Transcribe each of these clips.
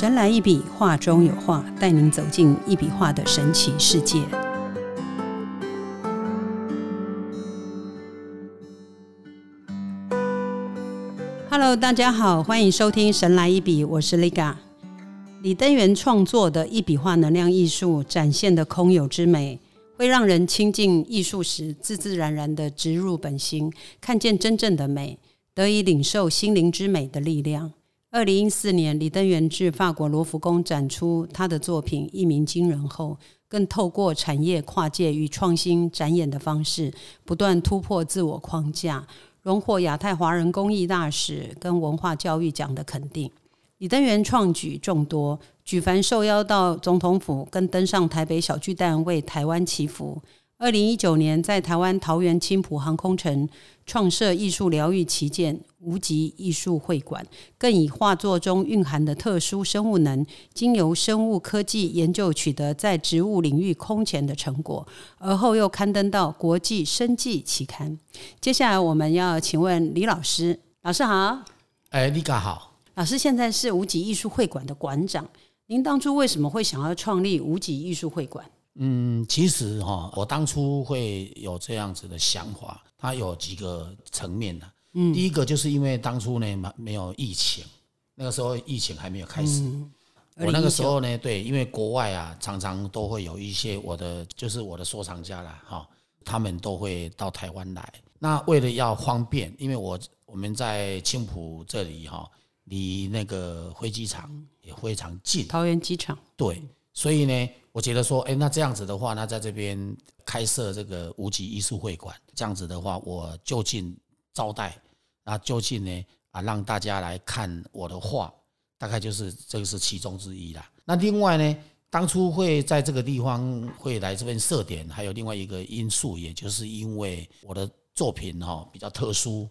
神来一笔，画中有画，带您走进一笔画的神奇世界。Hello，大家好，欢迎收听《神来一笔》，我是 Liga。李登元创作的一笔画能量艺术展现的空有之美，会让人亲近艺术时，自自然然的植入本心，看见真正的美，得以领受心灵之美的力量。二零一四年，李登元至法国罗浮宫展出他的作品，一鸣惊人后，更透过产业跨界与创新展演的方式，不断突破自我框架，荣获亚太华人公益大使跟文化教育奖的肯定。李登元创举众多，举凡受邀到总统府，跟登上台北小巨蛋为台湾祈福。二零一九年，在台湾桃园青浦航空城创设艺术疗愈旗舰无极艺术会馆，更以画作中蕴含的特殊生物能，经由生物科技研究取得在植物领域空前的成果，而后又刊登到国际生技期刊。接下来，我们要请问李老师，老师好，哎，李嘎好。老师现在是无极艺术会馆的馆长，您当初为什么会想要创立无极艺术会馆？嗯，其实哈，我当初会有这样子的想法，它有几个层面的。嗯，第一个就是因为当初呢没没有疫情，那个时候疫情还没有开始。我那个时候呢，对，因为国外啊常常都会有一些我的就是我的收藏家啦，哈，他们都会到台湾来。那为了要方便，因为我我们在青浦这里哈。离那个飞机场也非常近，桃园机场。对，所以呢，我觉得说，哎，那这样子的话，那在这边开设这个无极艺术会馆，这样子的话，我就近招待，那就近呢啊，让大家来看我的画，大概就是这个是其中之一啦。那另外呢，当初会在这个地方会来这边设点，还有另外一个因素，也就是因为我的作品哈比较特殊，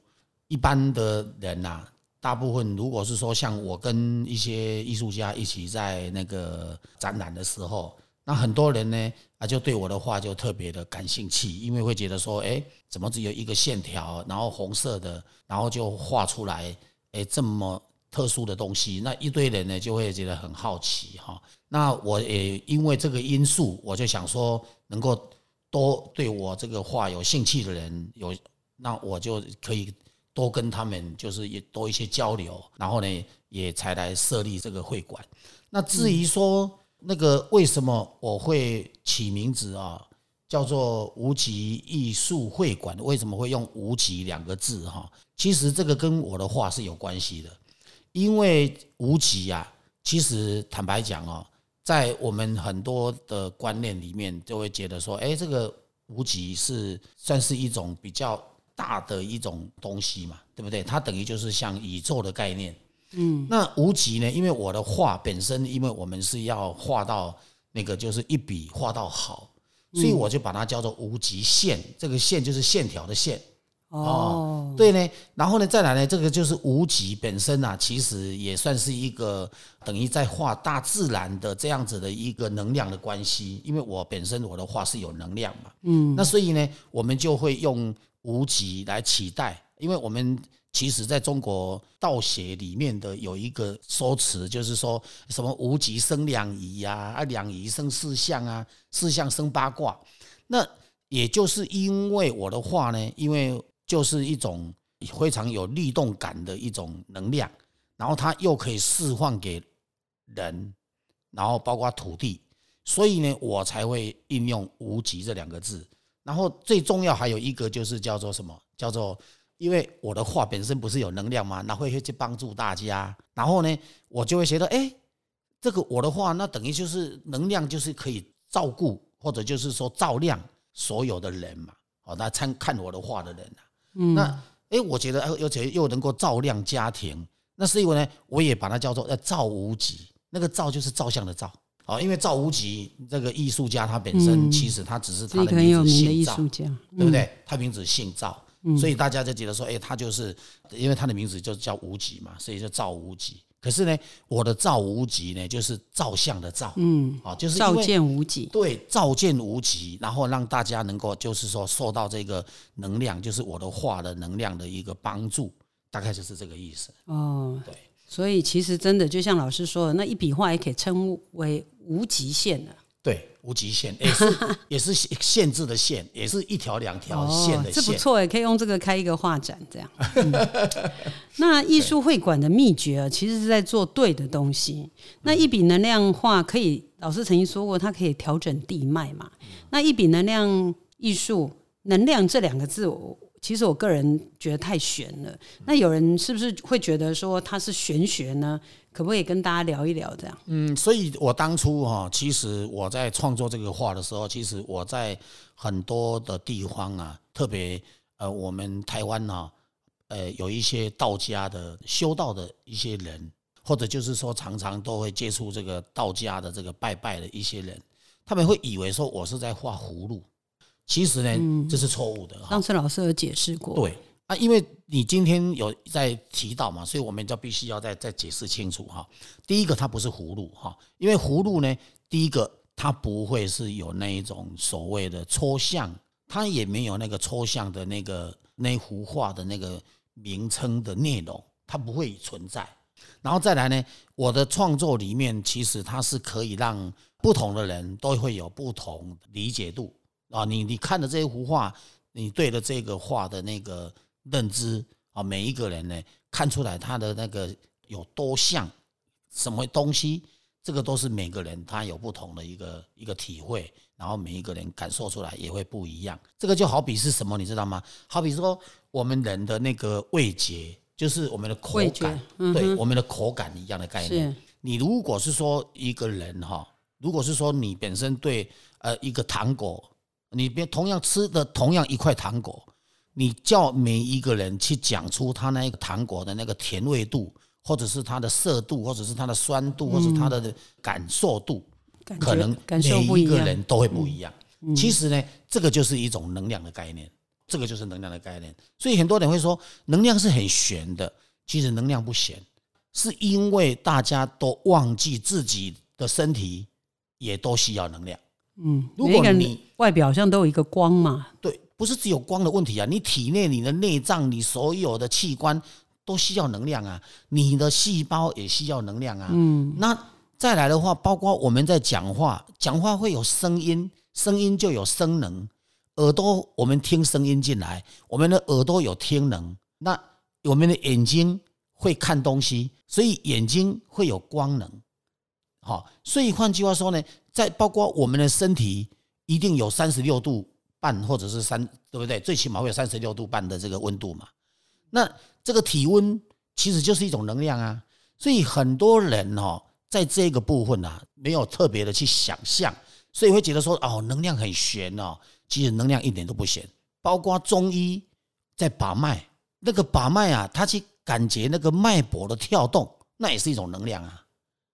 一般的人呐。大部分如果是说像我跟一些艺术家一起在那个展览的时候，那很多人呢啊就对我的画就特别的感兴趣，因为会觉得说，哎，怎么只有一个线条，然后红色的，然后就画出来，哎，这么特殊的东西，那一堆人呢就会觉得很好奇哈。那我也因为这个因素，我就想说，能够多对我这个画有兴趣的人有，那我就可以。多跟他们就是也多一些交流，然后呢，也才来设立这个会馆。那至于说那个为什么我会起名字啊，叫做无极艺术会馆？为什么会用无极两个字哈？其实这个跟我的话是有关系的，因为无极啊，其实坦白讲哦，在我们很多的观念里面，就会觉得说，哎，这个无极是算是一种比较。大的一种东西嘛，对不对？它等于就是像宇宙的概念。嗯，那无极呢？因为我的画本身，因为我们是要画到那个就是一笔画到好，所以我就把它叫做无极线。这个线就是线条的线。哦，对呢。然后呢，再来呢，这个就是无极本身啊，其实也算是一个等于在画大自然的这样子的一个能量的关系。因为我本身我的画是有能量嘛。嗯，那所以呢，我们就会用。无极来取代，因为我们其实在中国道学里面的有一个说辞，就是说什么无极生两仪呀，啊两仪生四象啊，四象生八卦。那也就是因为我的话呢，因为就是一种非常有律动感的一种能量，然后它又可以释放给人，然后包括土地，所以呢，我才会应用无极这两个字。然后最重要还有一个就是叫做什么？叫做因为我的画本身不是有能量吗？那会去帮助大家。然后呢，我就会觉得，哎，这个我的画，那等于就是能量，就是可以照顾或者就是说照亮所有的人嘛。哦，那参看我的画的人啊，嗯，那哎，我觉得而且又能够照亮家庭，那是因为呢，我也把它叫做呃照无极，那个照就是照相的照。哦，因为赵无极这个艺术家，他本身其实他只是他的名字姓赵，对不对？他名字姓赵，所以大家就觉得说，哎，他就是因为他的名字就叫无极嘛，所以就赵无极。可是呢，我的赵无极呢，就是照相的照，嗯，啊，就是照见无极，对，照见无极，然后让大家能够就是说受到这个能量，就是我的画的能量的一个帮助，大概就是这个意思。哦，对。所以其实真的就像老师说的，那一笔画也可以称为无极限的。对，无极限 也是也是限制的限，也是一条两条线的线。这不错，也可以用这个开一个画展这样。那艺术会馆的秘诀啊，其实是在做对的东西。那一笔能量画可以，老师曾经说过，它可以调整地脉嘛。那一笔能量艺术，能量这两个字，我其实我个人觉得太玄了。那有人是不是会觉得说它是玄学呢？可不可以跟大家聊一聊这样？嗯，所以我当初哈，其实我在创作这个画的时候，其实我在很多的地方啊，特别呃，我们台湾呢，呃，有一些道家的修道的一些人，或者就是说常常都会接触这个道家的这个拜拜的一些人，他们会以为说我是在画葫芦，其实呢，这是错误的。上次老师有解释过，对。啊，因为你今天有在提到嘛，所以我们就必须要再再解释清楚哈。第一个，它不是葫芦哈，因为葫芦呢，第一个它不会是有那一种所谓的抽象，它也没有那个抽象的那个那幅画的那个名称的内容，它不会存在。然后再来呢，我的创作里面其实它是可以让不同的人都会有不同理解度啊。你你看的这一幅画，你对的这个画的那个。认知啊，每一个人呢，看出来他的那个有多像什么东西，这个都是每个人他有不同的一个一个体会，然后每一个人感受出来也会不一样。这个就好比是什么，你知道吗？好比说我们人的那个味觉，就是我们的口感，对我们的口感一样的概念。你如果是说一个人哈，如果是说你本身对呃一个糖果，你别同样吃的同样一块糖果。你叫每一个人去讲出他那个糖果的那个甜味度，或者是它的涩度，或者是它的酸度，或者是它的感受度，可能每一个人都会不一样。其实呢，这个就是一种能量的概念，这个就是能量的概念。所以很多人会说能量是很玄的，其实能量不玄，是因为大家都忘记自己的身体也都需要能量。嗯，如果你外表上都有一个光嘛，对。不是只有光的问题啊！你体内、你的内脏、你所有的器官都需要能量啊！你的细胞也需要能量啊！嗯，那再来的话，包括我们在讲话，讲话会有声音，声音就有声能，耳朵我们听声音进来，我们的耳朵有听能，那我们的眼睛会看东西，所以眼睛会有光能。好，所以换句话说呢，在包括我们的身体一定有三十六度。半或者是三，对不对？最起码会有三十六度半的这个温度嘛。那这个体温其实就是一种能量啊。所以很多人哦，在这个部分啊，没有特别的去想象，所以会觉得说哦，能量很玄哦。其实能量一点都不玄。包括中医在把脉，那个把脉啊，他去感觉那个脉搏的跳动，那也是一种能量啊。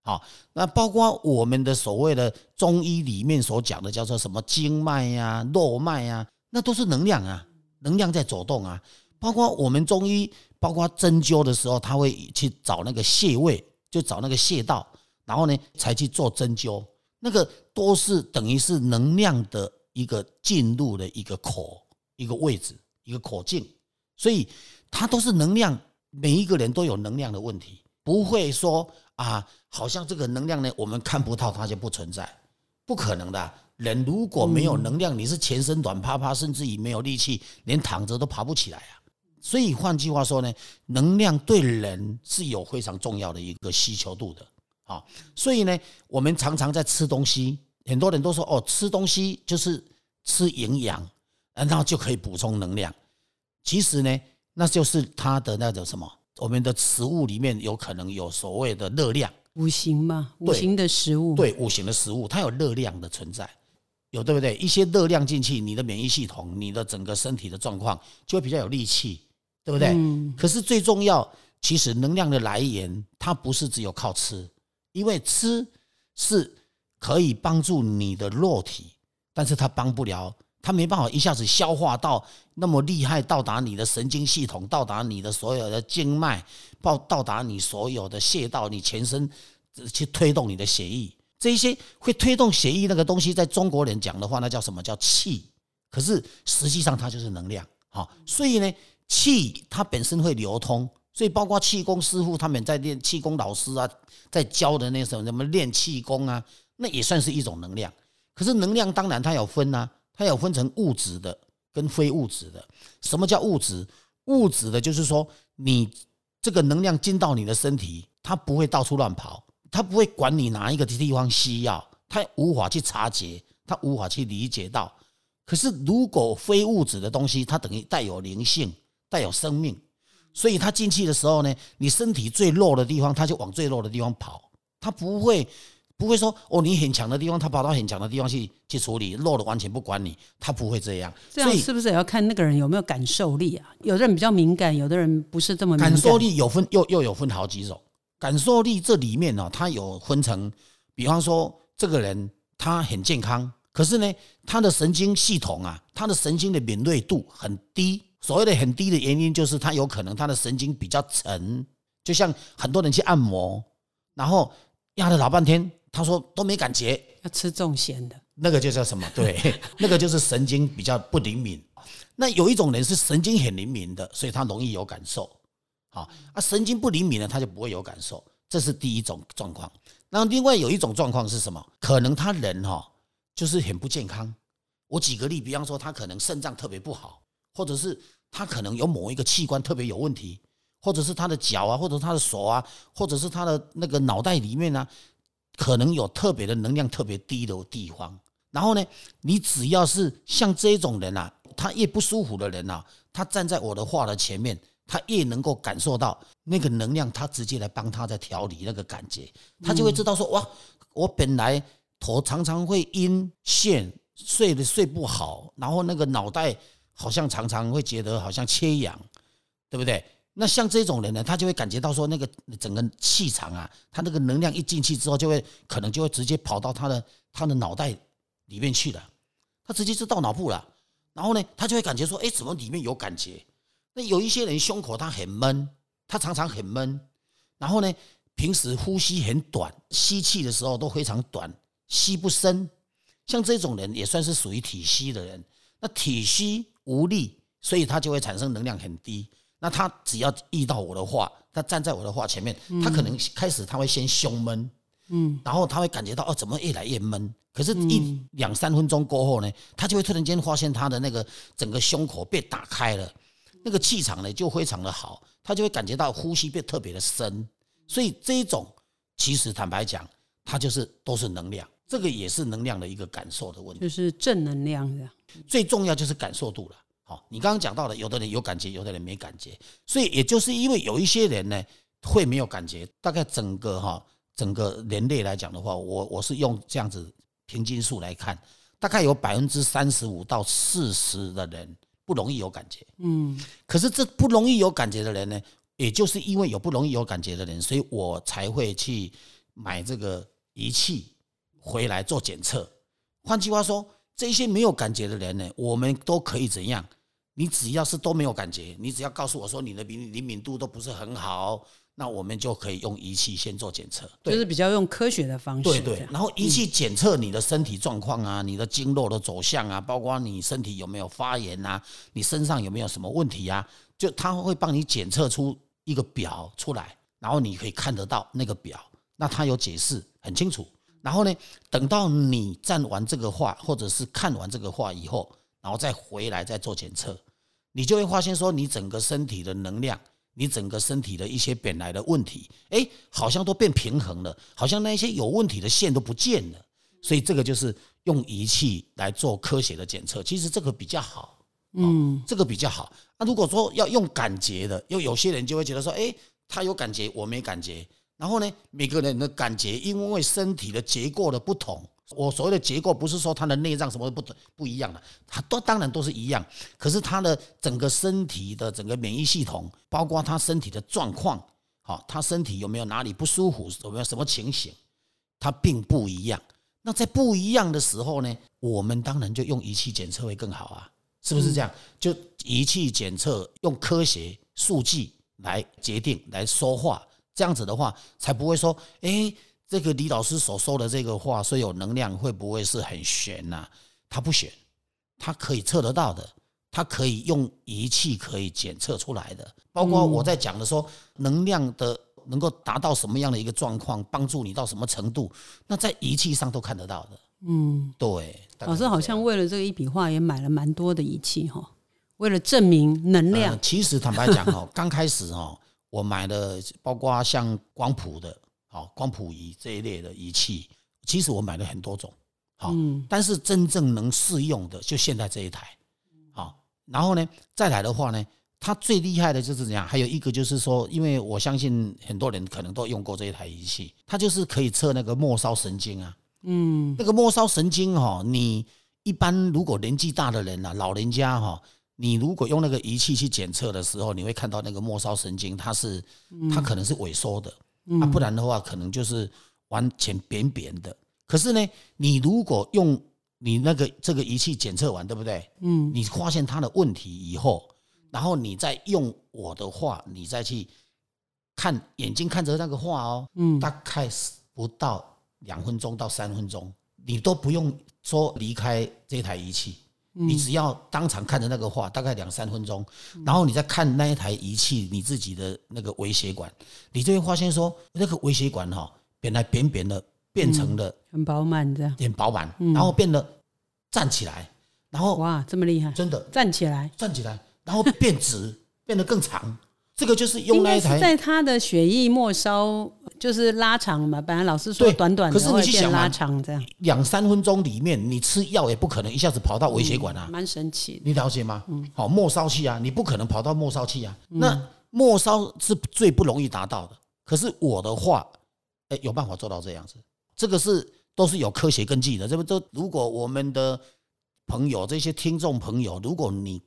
好，那包括我们的所谓的中医里面所讲的叫做什么经脉呀、络脉呀，那都是能量啊，能量在走动啊。包括我们中医，包括针灸的时候，他会去找那个穴位，就找那个穴道，然后呢才去做针灸，那个都是等于是能量的一个进入的一个口、一个位置、一个口径，所以它都是能量，每一个人都有能量的问题，不会说。啊，好像这个能量呢，我们看不到它就不存在，不可能的。人如果没有能量，你是全身软趴趴，甚至于没有力气，连躺着都爬不起来啊。所以换句话说呢，能量对人是有非常重要的一个需求度的。啊，所以呢，我们常常在吃东西，很多人都说哦，吃东西就是吃营养，然后就可以补充能量。其实呢，那就是它的那种什么。我们的食物里面有可能有所谓的热量，五行嘛，五行的食物，对，五行的食物，它有热量的存在，有对不对？一些热量进去，你的免疫系统，你的整个身体的状况就会比较有力气，对不对？嗯。可是最重要，其实能量的来源，它不是只有靠吃，因为吃是可以帮助你的肉体，但是它帮不了。它没办法一下子消化到那么厉害，到达你的神经系统，到达你的所有的经脉，到到达你所有的穴道，你全身去推动你的血液，这些会推动血液那个东西，在中国人讲的话，那叫什么？叫气？可是实际上它就是能量，好，所以呢，气它本身会流通，所以包括气功师傅他们在练气功老师啊，在教的那什么什么练气功啊，那也算是一种能量。可是能量当然它有分啊，它有分成物质的跟非物质的。什么叫物质？物质的就是说你这个能量进到你的身体，它不会到处乱跑，它不会管你哪一个地方需要，它无法去察觉，它无法去理解到。可是如果非物质的东西，它等于带有灵性，带有生命。所以它进去的时候呢，你身体最弱的地方，它就往最弱的地方跑，它不会不会说哦，你很强的地方，他跑到很强的地方去去处理，弱的完全不管你，他不会这样。这样是不是也要看那个人有没有感受力啊？有的人比较敏感，有的人不是这么敏感。感受力有分，又又有分好几种。感受力这里面呢，它有分成，比方说这个人他很健康，可是呢，他的神经系统啊，他的神经的敏锐度很低。所谓的很低的原因，就是他有可能他的神经比较沉，就像很多人去按摩，然后压了老半天，他说都没感觉，要吃重咸的，那个就叫什么？对，那个就是神经比较不灵敏。那有一种人是神经很灵敏的，所以他容易有感受。好，啊，神经不灵敏的他就不会有感受，这是第一种状况。那另外有一种状况是什么？可能他人哈就是很不健康。我举个例，比方说他可能肾脏特别不好，或者是。他可能有某一个器官特别有问题，或者是他的脚啊，或者他的手啊，或者是他的那个脑袋里面呢，可能有特别的能量特别低的地方。然后呢，你只要是像这种人啊，他越不舒服的人啊，他站在我的画的前面，他越能够感受到那个能量，他直接来帮他在调理那个感觉，他就会知道说哇，我本来头常常会阴陷，睡的睡不好，然后那个脑袋。好像常常会觉得好像缺氧，对不对？那像这种人呢，他就会感觉到说，那个整个气场啊，他那个能量一进去之后，就会可能就会直接跑到他的他的脑袋里面去了，他直接是到脑部了。然后呢，他就会感觉说，哎，怎么里面有感觉？那有一些人胸口他很闷，他常常很闷，然后呢，平时呼吸很短，吸气的时候都非常短，吸不深。像这种人也算是属于体虚的人。那体虚。无力，所以他就会产生能量很低。那他只要遇到我的话，他站在我的话前面，他可能开始他会先胸闷，嗯，然后他会感觉到哦，怎么越来越闷？可是，一两三分钟过后呢，他就会突然间发现他的那个整个胸口被打开了，那个气场呢就非常的好，他就会感觉到呼吸变特别的深。所以这一种其实坦白讲，它就是都是能量，这个也是能量的一个感受的问题，就是正能量的。最重要就是感受度了。好，你刚刚讲到的，有的人有感觉，有的人没感觉，所以也就是因为有一些人呢会没有感觉。大概整个哈整个人类来讲的话，我我是用这样子平均数来看，大概有百分之三十五到四十的人不容易有感觉。嗯，可是这不容易有感觉的人呢，也就是因为有不容易有感觉的人，所以我才会去买这个仪器回来做检测。换句话说。这些没有感觉的人呢，我们都可以怎样？你只要是都没有感觉，你只要告诉我说你的灵灵敏度都不是很好，那我们就可以用仪器先做检测，就是比较用科学的方式。对对，然后仪器检测你的身体状况啊，你的经络的走向啊，包括你身体有没有发炎啊，你身上有没有什么问题啊，就他会帮你检测出一个表出来，然后你可以看得到那个表，那他有解释很清楚。然后呢，等到你站完这个画，或者是看完这个画以后，然后再回来再做检测，你就会发现说，你整个身体的能量，你整个身体的一些本来的问题，哎，好像都变平衡了，好像那些有问题的线都不见了。所以这个就是用仪器来做科学的检测，其实这个比较好，嗯，这个比较好。那如果说要用感觉的，又有些人就会觉得说，哎，他有感觉，我没感觉。然后呢，每个人的感觉，因为身体的结构的不同，我所谓的结构不是说他的内脏什么不不一样的，他都当然都是一样，可是他的整个身体的整个免疫系统，包括他身体的状况，好，他身体有没有哪里不舒服，有没有什么情形，它并不一样。那在不一样的时候呢，我们当然就用仪器检测会更好啊，是不是这样？就仪器检测，用科学数据来决定，来说话。这样子的话，才不会说，哎，这个李老师所说的这个话，说有能量会不会是很玄呐？他不玄，他可以测得到的，它可以用仪器可以检测出来的。包括我在讲的说，能量的能够达到什么样的一个状况，帮助你到什么程度，那在仪器上都看得到的。嗯，对。老师好像为了这个一笔画也买了蛮多的仪器哈，为了证明能量。其实坦白讲哈，刚开始哦，我买的包括像光谱的，好光谱仪这一类的仪器，其实我买了很多种，好，但是真正能适用的就现在这一台，好，然后呢，再来的话呢，它最厉害的就是怎样？还有一个就是说，因为我相信很多人可能都用过这一台仪器，它就是可以测那个末梢神经啊。嗯，那个末梢神经哈，你一般如果年纪大的人呐，老人家哈，你如果用那个仪器去检测的时候，你会看到那个末梢神经它是它可能是萎缩的，啊，不然的话可能就是完全扁扁的。可是呢，你如果用你那个这个仪器检测完，对不对？嗯，你发现它的问题以后，然后你再用我的话，你再去看眼睛看着那个画哦，嗯，大概是不到。两分钟到三分钟，你都不用说离开这台仪器，你只要当场看着那个画，大概两三分钟，然后你再看那一台仪器，你自己的那个微血管，你就会发现说，那个微血管哈，本来扁扁的，变成了很饱满这样，很饱满，然后变得站起来，然后哇，这么厉害，真的站起来，站起来，然后变直，变得更长。这个就是用那一台，在他的血液末梢就是拉长嘛。本来老师说短短的，可是你去想拉长这样，两三分钟里面你吃药也不可能一下子跑到微血管啊，蛮神奇。你了解吗？嗯，好，末梢器啊，你不可能跑到末梢器啊。那末梢是最不容易达到的。可是我的话，哎，有办法做到这样子。这个是都是有科学根据的。这不都如果我们的朋友这些听众朋友，如果你。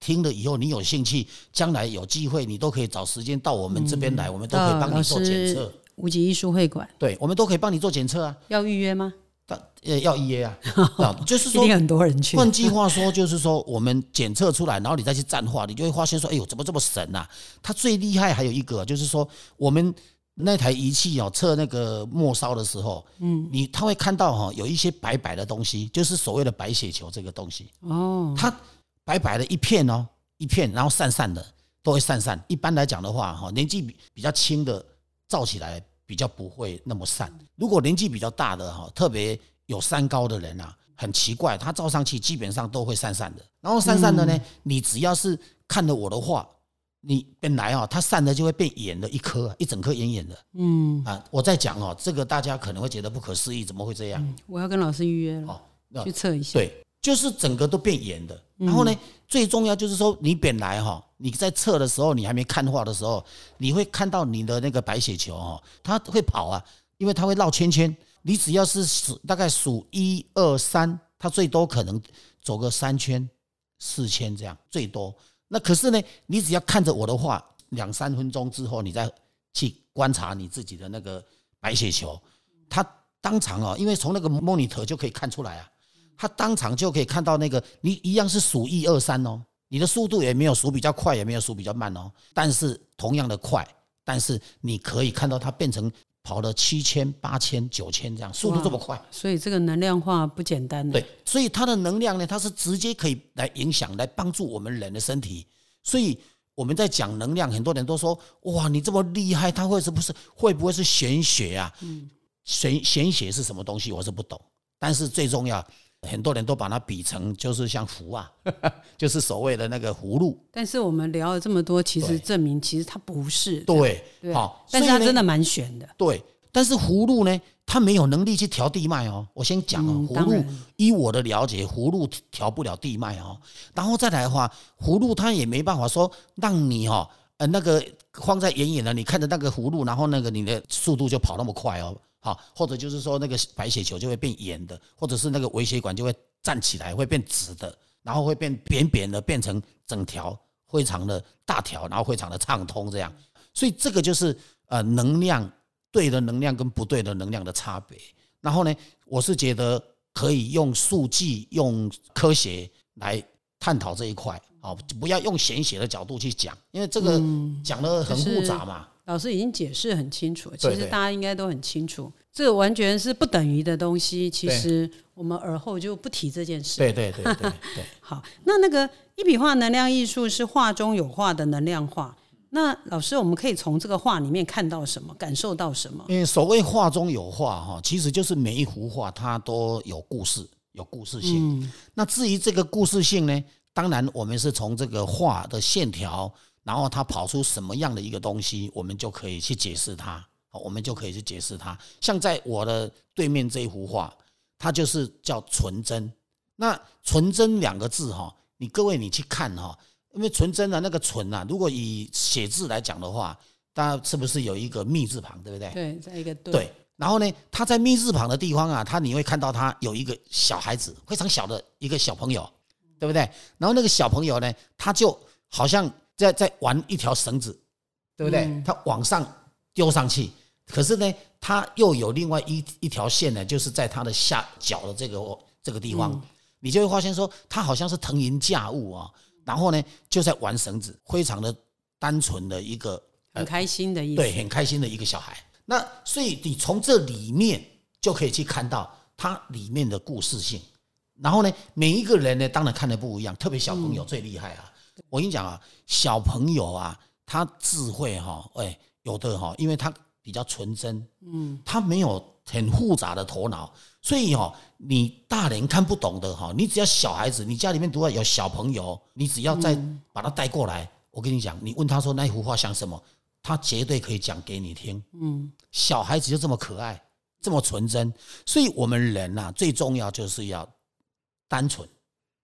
听了以后，你有兴趣，将来有机会，你都可以找时间到我们这边来，我们都可以帮你做检测。无极艺术会馆，对，我们都可以帮你做检测啊。要预约吗？呃，要预约啊。啊，就是说，很多人去。换句话说，就是说，我们检测出来，然后你再去站化，你就会发现说，哎呦，怎么这么神呐？它最厉害还有一个，就是说，我们那台仪器哦，测那个末梢的时候，嗯，你他会看到哈，有一些白白的东西，就是所谓的白血球这个东西。哦，它。白白的一片哦，一片，然后散散的，都会散散。一般来讲的话，哈，年纪比比较轻的照起来比较不会那么散。如果年纪比较大的哈，特别有三高的人啊，很奇怪，他照上去基本上都会散散的。然后散散的呢，你只要是看了我的话，你本来啊，它散的就会变圆的一颗，一整颗圆圆的。嗯啊，我在讲哦，这个大家可能会觉得不可思议，怎么会这样？我要跟老师预约了，去测一下。对。就是整个都变严的，然后呢，最重要就是说，你本来哈，你在测的时候，你还没看画的时候，你会看到你的那个白血球哈，它会跑啊，因为它会绕圈圈。你只要是数大概数一二三，它最多可能走个三圈、四圈这样最多。那可是呢，你只要看着我的画，两三分钟之后，你再去观察你自己的那个白血球，它当场啊，因为从那个 monitor 就可以看出来啊。他当场就可以看到那个，你一样是数一二三哦，你的速度也没有数比较快，也没有数比较慢哦，但是同样的快，但是你可以看到它变成跑了七千、八千、九千这样，速度这么快，所以这个能量化不简单。对，所以它的能量呢，它是直接可以来影响、来帮助我们人的身体。所以我们在讲能量，很多人都说：哇，你这么厉害，它会是不是会不会是玄学啊？嗯，玄玄学是什么东西？我是不懂，但是最重要。很多人都把它比成就是像符啊，就是所谓的那个葫芦。但是我们聊了这么多，其实证明其实它不是。对，好，但是它真的蛮玄的。对，但是葫芦呢，它没有能力去调地脉哦。我先讲哦，葫芦依我的了解，葫芦调不了地脉哦。然后再来的话，葫芦它也没办法说让你哈呃那个放在远远的，你看着那个葫芦，然后那个你的速度就跑那么快哦。好，或者就是说那个白血球就会变圆的，或者是那个微血管就会站起来，会变直的，然后会变扁扁的，变成整条非常的大条，然后非常的畅通这样。所以这个就是呃能量对的能量跟不对的能量的差别。然后呢，我是觉得可以用数据、用科学来探讨这一块，好，不要用玄学的角度去讲，因为这个讲的很复杂嘛。老师已经解释很清楚，其实大家应该都很清楚，这完全是不等于的东西。其对实我们而后就不提这件事。对对对对对。好，那那个一笔画能量艺术是画中有画的能量画。那老师，我们可以从这个画里面看到什么，感受到什么？因为所谓画中有画哈，其实就是每一幅画它都有故事，有故事性。那至于这个故事性呢，当然我们是从这个画的线条，然后它跑出什么样的一个东西，我们就可以去解释它。好我们就可以去解释它。像在我的对面这一幅画，它就是叫纯真。那纯真两个字哈，你各位你去看哈，因为纯真的那个纯啊，如果以写字来讲的话，大家是不是有一个密字旁，对不对？对，在一个对对，然后呢，他在密字旁的地方啊，他你会看到他有一个小孩子，非常小的一个小朋友，对不对？然后那个小朋友呢，他就好像在在玩一条绳子，对不对？他往上丢上去，可是呢，他又有另外一一条线呢，就是在他的下脚的这个这个地方，你就会发现说，他好像是腾云驾雾啊，然后呢，就在玩绳子，非常的单纯的一个很开心的意思。对，很开心的一个小孩。那所以你从这里面就可以去看到它里面的故事性。然后呢，每一个人呢，当然看的不一样，特别小朋友最厉害啊！我跟你讲啊，小朋友啊，他智慧哈、哎，有的哈、因为他比较纯真，嗯，他没有很复杂的头脑，所以哈、你大人看不懂的哈、你只要小孩子，你家里面如果有小朋友，你只要再把他带过来，我跟你讲，你问他说那幅画像什么，他绝对可以讲给你听。嗯，小孩子就这么可爱，这么纯真，所以我们人呐、最重要就是要单纯。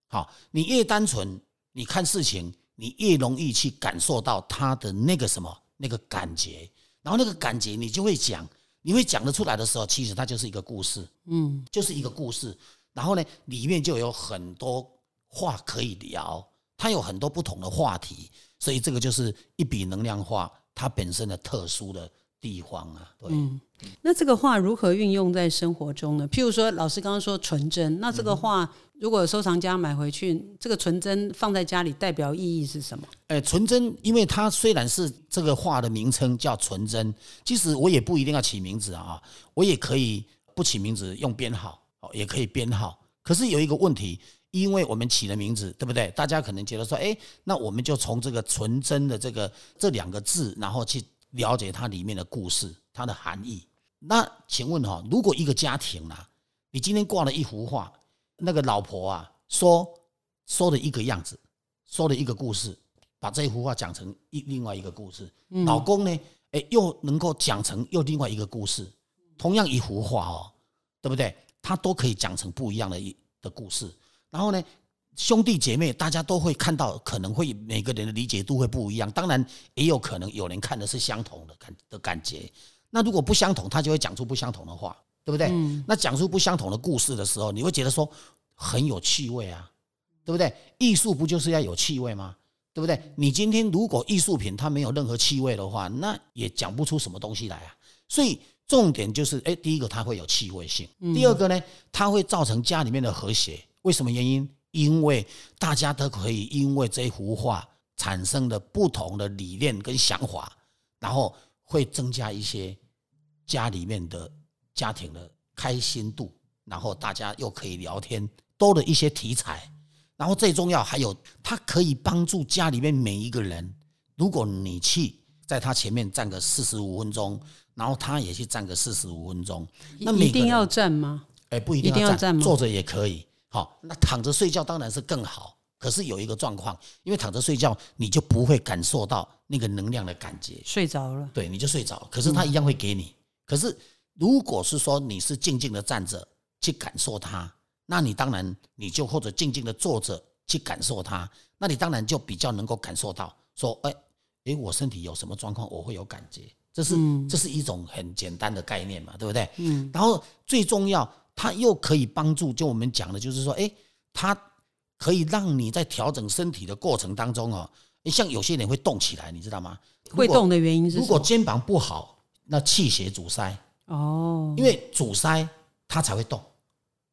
好，你越单纯，你看事情，你越容易去感受到他的那个什么那个感觉，然后那个感觉你就会讲，你会讲得出来的时候，其实它就是一个故事，嗯，就是一个故事。然后呢，里面就有很多话可以聊，它有很多不同的话题，所以这个就是一笔能量画它本身的特殊的地方啊。对，嗯那这个画如何运用在生活中呢？譬如说，老师刚刚说纯真，那这个画如果收藏家买回去，这个纯真放在家里代表意义是什么？呃，纯真，因为它虽然是这个画的名称叫纯真，其实我也不一定要起名字啊，我也可以不起名字，用编号哦，也可以编号。可是有一个问题，因为我们起了名字，对不对？大家可能觉得说，哎，那我们就从这个纯真的这个这两个字，然后去了解它里面的故事、它的含义。那请问哈、如果一个家庭啊，你今天挂了一幅画，那个老婆啊说说的一个样子，说了一个故事，把这一幅画讲成一另外一个故事，老公呢，哎，又能够讲成又另外一个故事，同样一幅画哦，对不对？他都可以讲成不一样的一的故事。然后呢，兄弟姐妹大家都会看到，可能会每个人的理解度会不一样。当然，也有可能有人看的是相同的感的感觉。那如果不相同，他就会讲出不相同的话，对不对？那讲出不相同的故事的时候，你会觉得说很有趣味啊，对不对？艺术不就是要有气味吗？对不对？你今天如果艺术品它没有任何气味的话，那也讲不出什么东西来啊。所以重点就是，哎，第一个它会有气味性，第二个呢，它会造成家里面的和谐。为什么原因？因为大家都可以因为这幅画产生的不同的理念跟想法，然后会增加一些家里面的家庭的开心度，然后大家又可以聊天，多了一些题材。然后最重要还有，它可以帮助家里面每一个人。如果你去在他前面站个四十五分钟，然后他也去站个四十五分钟，那每个人一定要站吗？哎，不一定要站吗坐着也可以。好，那躺着睡觉当然是更好。可是有一个状况，因为躺着睡觉，你就不会感受到那个能量的感觉，睡着了，对，你就睡着。可是他一样会给你。可是如果是说你是静静的站着去感受它，那你当然你就或者静静的坐着去感受它，那你当然就比较能够感受到说，哎哎，我身体有什么状况，我会有感觉。这是、这是一种很简单的概念嘛，对不对？嗯。然后最重要，它又可以帮助，就我们讲的，就是说，哎，它可以让你在调整身体的过程当中哦，诶像有些人会动起来，你知道吗？会动的原因是如？果肩膀不好，那气血阻塞，哦，因为阻塞它才会动，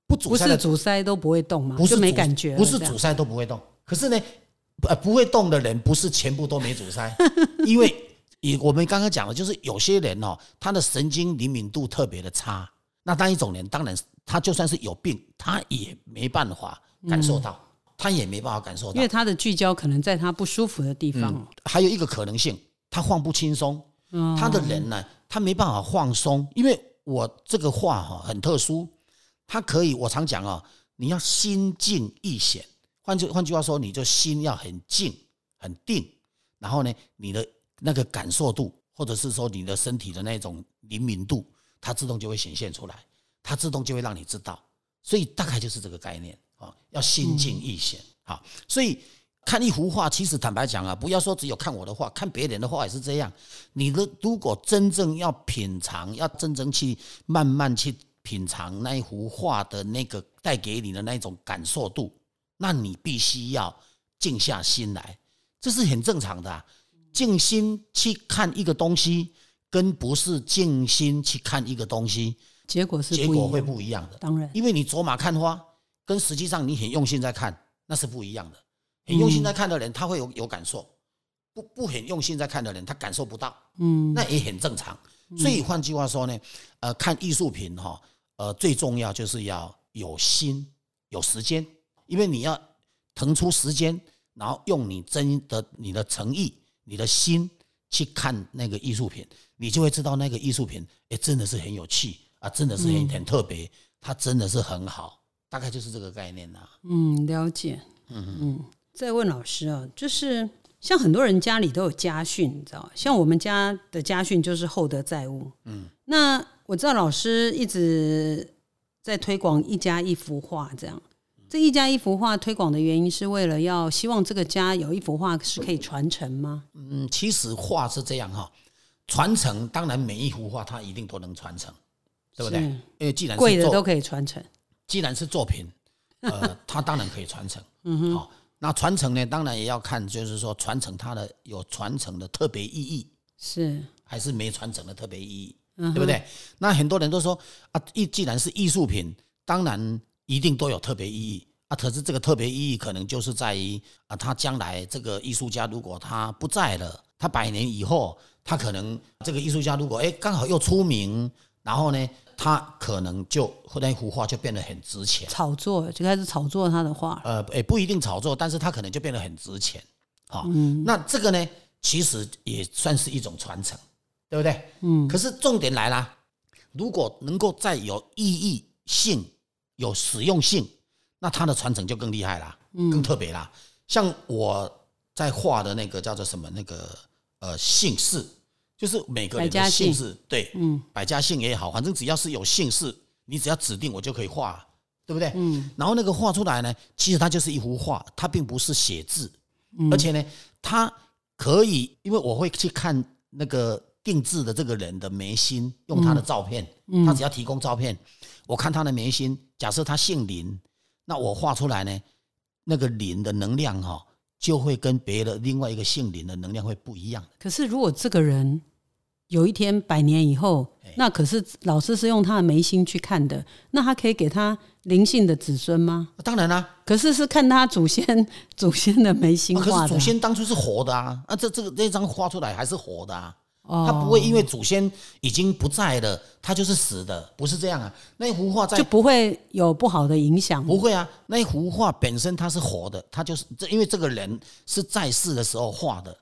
不阻不是阻塞都不会动吗？不是就没感觉，不是阻塞都不会动。可是呢，不呃不会动的人不是全部都没阻塞，因为以我们刚刚讲的，就是有些人哦，他的神经灵敏度特别的差。那那一种人，当然他就算是有病，他也没办法感受到，他也没办法感受到，因为他的聚焦可能在他不舒服的地方。还有一个可能性，他放不轻松，他的人呢，他没办法放松。因为我这个话哈很特殊，他可以，我常讲啊，你要心静意显。换句换句话说，你就心要很静很定，然后呢，你的那个感受度，或者是说你的身体的那种灵敏度。它自动就会显现出来，它自动就会让你知道，所以大概就是这个概念啊，要心静意显啊。所以看一幅画，其实坦白讲啊，不要说只有看我的画，看别人的画也是这样。你的如果真正要品尝，要真正去慢慢去品尝那一幅画的那个带给你的那种感受度，那你必须要静下心来，这是很正常的。静心去看一个东西。跟不是静心去看一个东西，结果是结果会不一样的。当然，因为你走马看花，跟实际上你很用心在看，那是不一样的。很用心在看的人，他会有有感受；不不很用心在看的人，他感受不到。嗯，那也很正常。所以换句话说呢，呃，看艺术品哈，呃，最重要就是要有心、有时间，因为你要腾出时间，然后用你真的、你的诚意、你的心去看那个艺术品。你就会知道那个艺术品，哎，真的是很有趣啊，真的是很很特别，它真的是很好，大概就是这个概念呐。嗯，了解。嗯嗯。再问老师啊，就是像很多人家里都有家训，你知道像我们家的家训就是厚德载物。嗯。那我知道老师一直在推广一家一幅画，这样。这一家一幅画推广的原因是为了要希望这个家有一幅画是可以传承吗？嗯，其实画是这样哈。传承当然每一幅画它一定都能传承，对不对？因为既然贵的都可以传承，既然是作品，呃，它当然可以传承。嗯哼，好，那传承呢，当然也要看，就是说传承它的有传承的特别意义，是还是没传承的特别意义，对不对？那很多人都说啊，艺既然是艺术品，当然一定都有特别意义啊。可是这个特别意义可能就是在于啊，他将来这个艺术家如果他不在了，他百年以后。他可能这个艺术家如果哎刚好又出名，然后呢，他可能就那幅画就变得很值钱。炒作就开始炒作他的画。呃，也不一定炒作，但是他可能就变得很值钱。好，那这个呢，其实也算是一种传承，对不对？嗯。可是重点来了，如果能够再有意义性、有实用性，那它的传承就更厉害啦，更特别啦。像我在画的那个叫做什么那个呃姓氏。就是每个人的姓氏，对，嗯，百家姓也好，反正只要是有姓氏，你只要指定我就可以画，对不对？嗯，然后那个画出来呢，其实它就是一幅画，它并不是写字，而且呢，它可以，因为我会去看那个定制的这个人的眉心，用他的照片，他只要提供照片，我看他的眉心，假设他姓林，那我画出来呢，那个林的能量哈。就会跟别的另外一个姓林的能量会不一样。可是如果这个人有一天百年以后，那可是老师是用他的眉心去看的，那他可以给他灵性的子孙吗？当然啦，可是是看他祖先 祖先的眉心画的。祖先当初是活的啊，啊，这这个这张画出来还是活的啊。他不会因为祖先已经不在了，他就是死的，不是这样啊。那幅画在就不会有不好的影响，不会啊。那幅画本身它是活的，它就是这，因为这个人是在世的时候画的，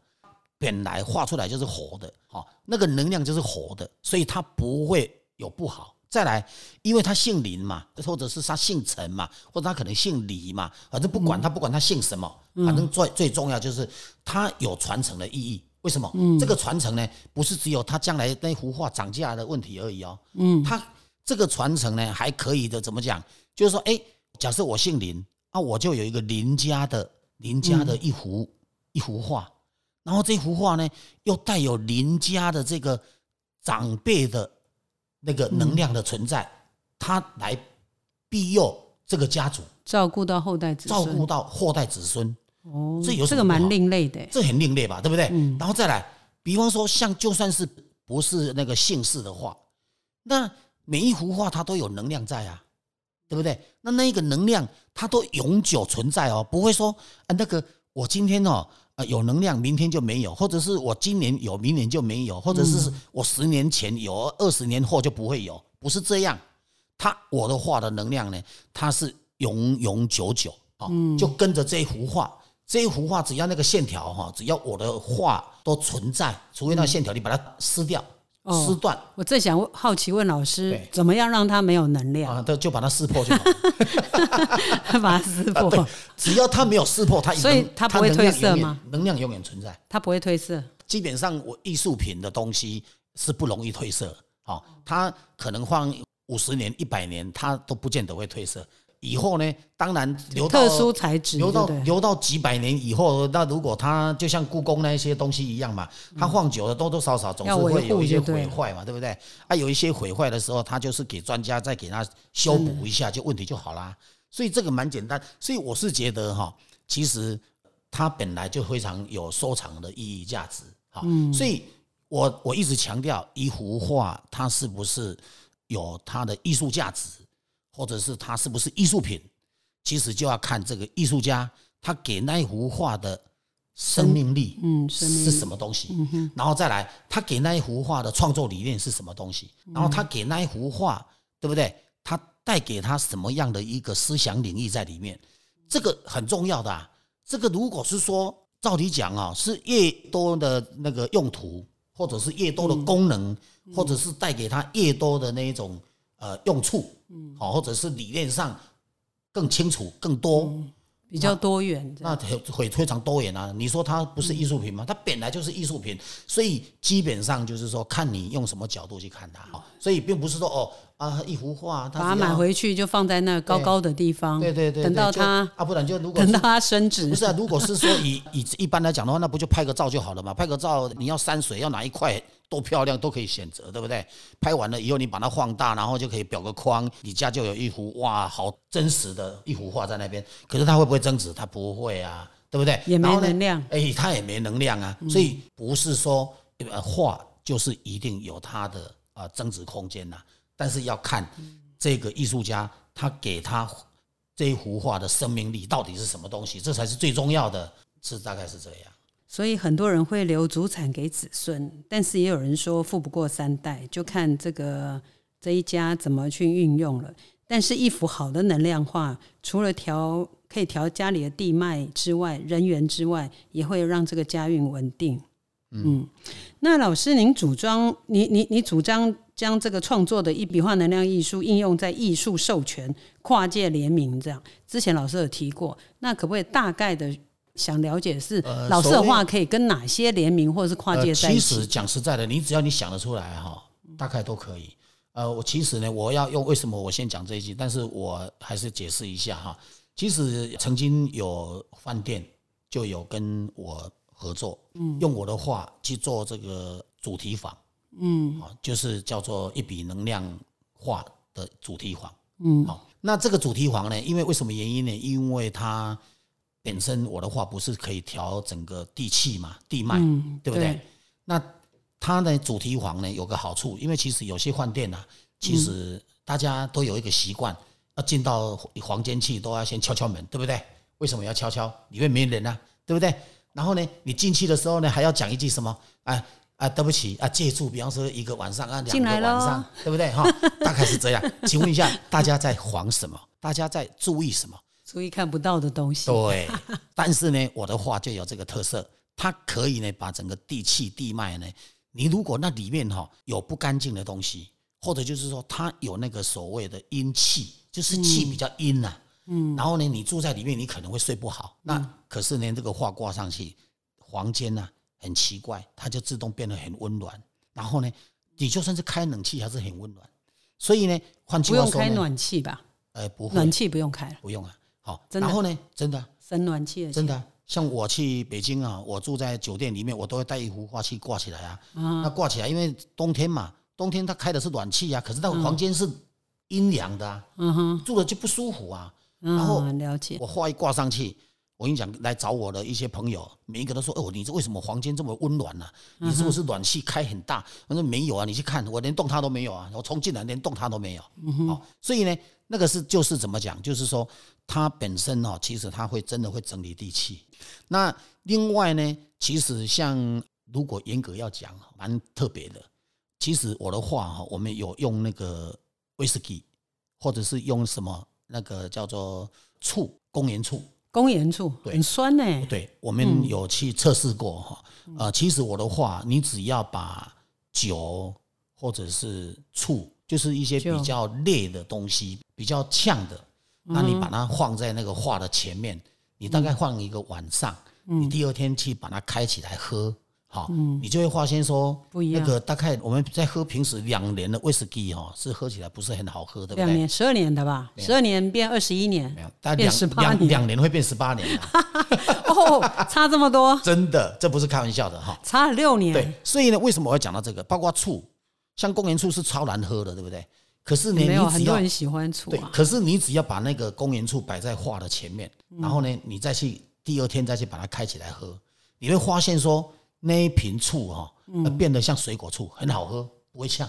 本来画出来就是活的，哦，那个能量就是活的，所以他不会有不好。再来，因为他姓林嘛，或者是他姓陈嘛，或者他可能姓李嘛，反正不管他不管他姓什么，反正最最重要就是他有传承的意义。为什么？这个传承呢，不是只有他将来那幅画涨价的问题而已哦。嗯，他这个传承呢，还可以的。怎么讲？就是说，哎，假设我姓林啊，我就有一个林家的林家的一幅一幅画，然后这幅画呢，又带有林家的这个长辈的那个能量的存在，他来庇佑这个家族，照顾到后代子孙，照顾到后代子孙。哦，这有这个蛮另类的，这很另类吧，对不对？嗯。然后再来，比方说，像就算是不是那个姓氏的话，那每一幅画它都有能量在啊，对不对？那那一个能量它都永久存在哦，不会说啊，那个我今天哦呃有能量，明天就没有，或者是我今年有，明年就没有，或者是我十年前有，二十年后就不会有，不是这样。他我的画的能量呢，它是永永久久啊，就跟着这一幅画，这一幅画只要那个线条哈，只要我的画都存在，除非那线条你把它撕掉、撕断我最想好奇问老师对，怎么样让它没有能量？啊，就就把它撕破就好。把它撕破，对，只要它没有撕破，它所以能它不会能量褪色永远吗？能量永远存在。它不会褪色。基本上，我艺术品的东西是不容易褪色，好、它可能放五十年、一百年，它都不见得会褪色。以后呢，当然留到特殊材质，留到留到几百年以后，那如果它就像故宫那一些东西一样嘛，它放久了多多少少总是会有一些毁坏嘛，对不对？啊，有一些毁坏的时候，它就是给专家再给它修补一下，就问题就好啦。所以这个蛮简单，所以我是觉得哈，其实它本来就非常有收藏的意义价值，哈，所以我我一直强调一幅画它是不是有它的艺术价值，或者是它是不是艺术品，其实就要看这个艺术家他给那一幅画的生命力，是什么东西，然后再来他给那一幅画的创作理念是什么东西，然后他给那一幅画，对不对？他带给他什么样的一个思想领域在里面，这个很重要的啊。这个如果是说照理讲啊，是越多的那个用途，或者是越多的功能，或者是带给他越多的那一种呃用处，嗯好，或者是理念上更清楚、更多，比较多元。那会会非常多元啊！你说它不是艺术品吗？它本来就是艺术品，所以基本上就是说，看你用什么角度去看它。好所以并不是说哦啊一幅画，它把它买回去就放在那高高的地方，对对对，等到它啊，不然就如果等到它升值不，是啊，如果是说以以一般来讲的话，那不就拍个照就好了嘛？拍个照，你要山水要哪一块多漂亮都可以选择，对不对？拍完了以后，你把它放大，然后就可以裱个框，你家就有一幅哇，好真实的一幅画在那边。可是它会不会增值？它不会啊，对不对？也没能量。哎，它也没能量啊，所以不是说呃画就是一定有它的啊增值空间呐、但是要看这个艺术家他给他这一幅画的生命力到底是什么东西，这才是最重要的，是大概是这样。所以很多人会留祖产给子孙，但是也有人说富不过三代，就看这个这一家怎么去运用了。但是，一幅好的能量画，除了调可以调家里的地脉之外，人缘之外，也会让这个家运稳定。嗯，那老师，您主张你你你主张将这个创作的一笔画能量艺术应用在艺术授权、跨界联名这样。之前老师有提过，那可不可以大概的想了解是呃老师的所谓画可以跟哪些联名或者是跨界在一呃其实起？讲实在的，你只要你想得出来哈，大概都可以。呃，我其实呢，我要用为什么我先讲这一句，但是我还是解释一下哈。其实曾经有饭店就有跟我合作，嗯，用我的画去做这个主题房，嗯，啊，就是叫做一笔能量化的主题房，嗯，好，那这个主题房呢，因为为什么原因呢？因为它本身我的话不是可以调整个地气嘛，地脉，嗯，对不对？那它的主题房呢有个好处，因为其实有些饭店啊，其实大家都有一个习惯，要进到房间去都要先敲敲门，对不对？为什么要敲敲？里面没人啊，对不对？然后呢，你进去的时候呢，还要讲一句什么？啊啊，对不起啊，借住，比方说一个晚上啊，两个晚上，对不对？哈，大概是这样。请问一下，大家在慌什么？大家在注意什么？注意看不到的东西。对，但是呢，我的画就有这个特色，它可以呢把整个地气地脉呢，你如果那里面哈、有不干净的东西，或者就是说它有那个所谓的阴气，就是气比较阴呐、嗯，然后呢，你住在里面，你可能会睡不好。那可是呢，这个画挂上去，房间呢、很奇怪，它就自动变得很温暖。然后呢，你就算是开冷气，还是很温暖。所以呢，换句不用开暖气吧？呃，不会暖，气不用开了，不用啊。好，真的然后呢，真的。生暖气的真的啊，像我去北京啊，我住在酒店里面，我都会带一幅画去挂起来啊。那挂起来，因为冬天嘛，冬天它开的是暖气啊，可是那个房间是阴凉的啊，嗯哼，住了就不舒服啊。然后嗯，了解。我画一挂上去，我跟你讲，来找我的一些朋友，每一个都说：“哦，你这为什么房间这么温暖呢、你是不是暖气开很大？”我说：“没有啊，你去看，我连动它都没有啊，我冲进来连动它都没有。”哦，所以呢，那个是就是怎么讲，就是说它本身哦，其实它会真的会整理地气。那另外呢，其实像如果严格要讲，蛮特别的。其实我的话哈，我们有用那个威士忌，或者是用什么那个叫做醋，公盐醋。公盐醋很酸呢、对，我们有去测试过哈。呃，其实我的话，你只要把酒或者是醋，就是一些比较烈的东西，比较呛的，那你把它放在那个画的前面，你大概放一个晚上，你第二天去把它开起来喝。好，你就会发现说，不一样那个大概我们在喝平时两年的威士忌哈，是喝起来不是很好喝，对不对？两年、十二年的吧，十二年变二十一年没，有，但变两18两年两年会变十八年啊，哦，差这么多，真的，这不是开玩笑的哈。差了六年。对，所以呢，为什么我要讲到这个？包括醋，像公园醋是超难喝的，对不对？可是呢，没有很多人喜欢醋对，啊。可是你只要把那个公园醋摆在画的前面，然后呢，你再去第二天再去把它开起来喝，你会发现说那一瓶醋哈、呃变得像水果醋，很好喝，不会呛。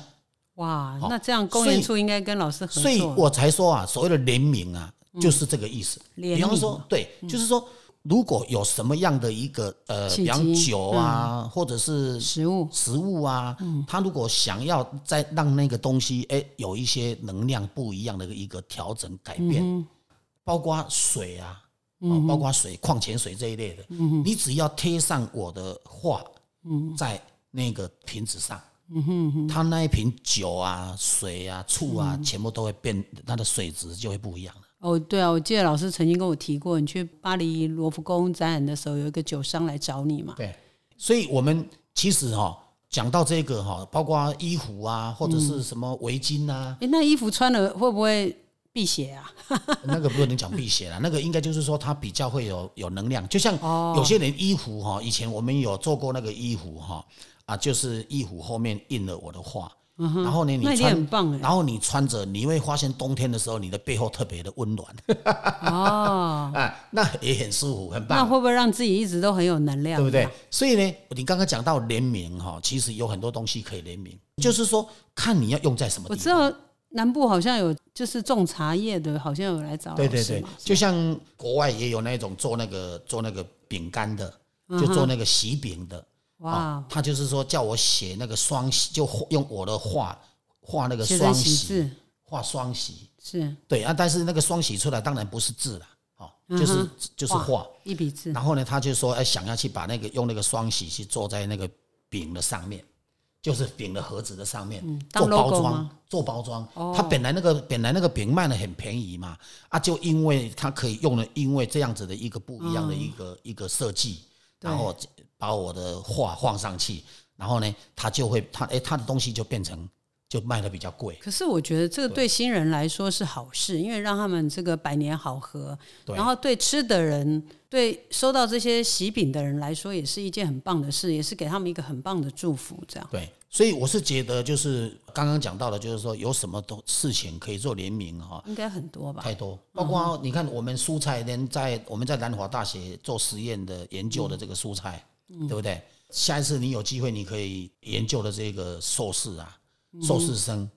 哇，那这样公园醋应该跟老师合作。所以我才说啊，所谓的联名啊，就是这个意思。联比方说名，对，就是说，如果有什么样的一个呃，契比方酒啊，或者是食物。食物啊，他如果想要再让那个东西哎有一些能量不一样的一个调整改变，包括水啊，哦，包括水矿泉水这一类的，你只要贴上我的画，在那个瓶子上。它那一瓶酒啊、水啊、醋啊，全部都会变，它的水质就会不一样了。哦，对啊，我记得老师曾经跟我提过，你去巴黎罗浮宫展览的时候，有一个酒商来找你嘛。对，所以我们其实哈、讲到这个哈、包括衣服啊，或者是什么围巾啊，哎，那衣服穿了会不会辟邪啊？那个不能讲辟邪了，那个应该就是说它比较会有有能量。就像有些人衣服哈、以前我们有做过那个衣服哈、啊，就是衣服后面印了我的画。然后呢，你穿很棒哎然后你穿着，你会发现冬天的时候，你的背后特别的温暖，哦，啊，那也很舒服，很棒。那会不会让自己一直都很有能量？对不对？？所以呢，你刚刚讲到联名哈，其实有很多东西可以联名，就是说看你要用在什么地方。我知道南部好像有，就是种茶叶的，好像有来找老对对对，就像国外也有那种做那个做那个饼干的，嗯就做那个喜饼的。哇。哦，，他就是说叫我写那个双喜，就用我的画画那个双喜，画双喜。是。对啊，但是那个双喜出来当然不是字了，哦，就是就是画。一笔字，然后呢，他就说，哎，想要去把那个用那个双喜去做在那个饼的上面，就是饼的盒子的上面、嗯做包装，做包装。它本来那个本来那个饼卖的很便宜嘛，啊，就因为它可以用了，因为这样子的一个不一样的一个、一个设计，然后把我的画放上去，然后呢，它就会它哎，它的东西就变成就卖的比较贵。可是我觉得这个对新人来说是好事，因为让他们这个百年好合，对然后对吃的人、对收到这些喜饼的人来说，也是一件很棒的事，也是给他们一个很棒的祝福。这样，对，所以我是觉得，就是刚刚讲到的，就是说有什么都事情可以做联名哈、应该很多吧？太多，包括你看我们蔬菜连在我们在南华大学做实验的研究的这个蔬菜，对不对？下一次你有机会，你可以研究的这个硕士啊，硕士生，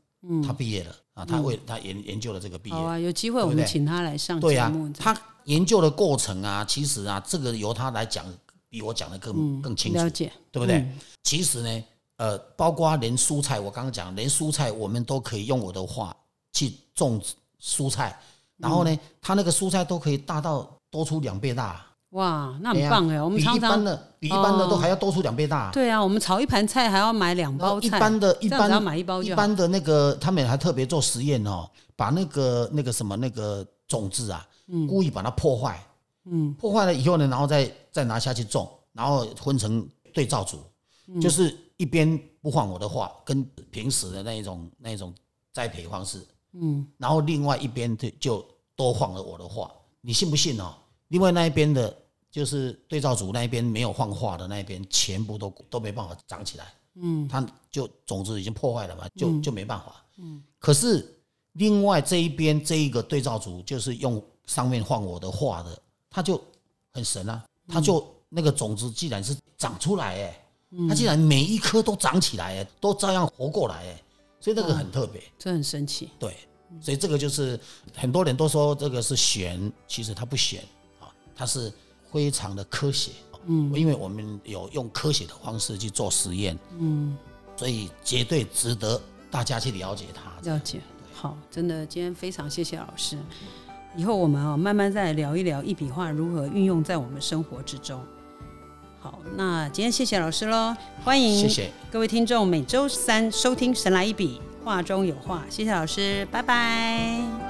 他毕业了啊，他为他研研究了这个毕业。好，啊，有机会我们请他来上对呀、节目。他研究的过程啊，其实啊，这个由他来讲，比我讲的更更清楚，了解，对不对？其实呢，呃，包括连蔬菜，我刚刚讲，连蔬菜我们都可以用我的话去种蔬菜，然后呢，他那个蔬菜都可以大到多出两倍大，哇，那很棒哎！我们比一般常常的比一般的都还要多出两倍大。对啊，我们炒一盘菜还要买两包菜一，般的一般买一包。一般的那个，他们还特别做实验哦，把那个那个什么那个种子啊，故意把它破坏，嗯，破坏了以后呢，然后再再拿下去种，然后分成对照组，就是一边不放我的话，跟平时的那一种那一种栽培方式，嗯，然后另外一边就就多放了我的话，你信不信哦？另外那一边的，就是对照组那一边没有放话的那一边，全部都都没办法长起来。嗯，它就种子已经破坏了嘛，就就没办法。嗯，可是另外这一边这一个对照组，就是用上面放我的画的，它就很神啊，它就那个种子既然是长出来，哎，它竟然每一颗都长起来，哎，都照样活过来，哎，所以这个很特别，这很神奇。对，所以这个就是很多人都说这个是玄，其实它不玄。啊，它是非常的科学。嗯，因为我们有用科学的方式去做实验，嗯，所以绝对值得大家去了解它。了解，好，真的，今天非常谢谢老师。以后我们啊，慢慢再聊一聊一笔画如何运用在我们生活之中。好，那今天谢谢老师喽，欢迎谢谢各位听众每周三收听《神来一笔》，画中有画。谢谢老师，拜拜。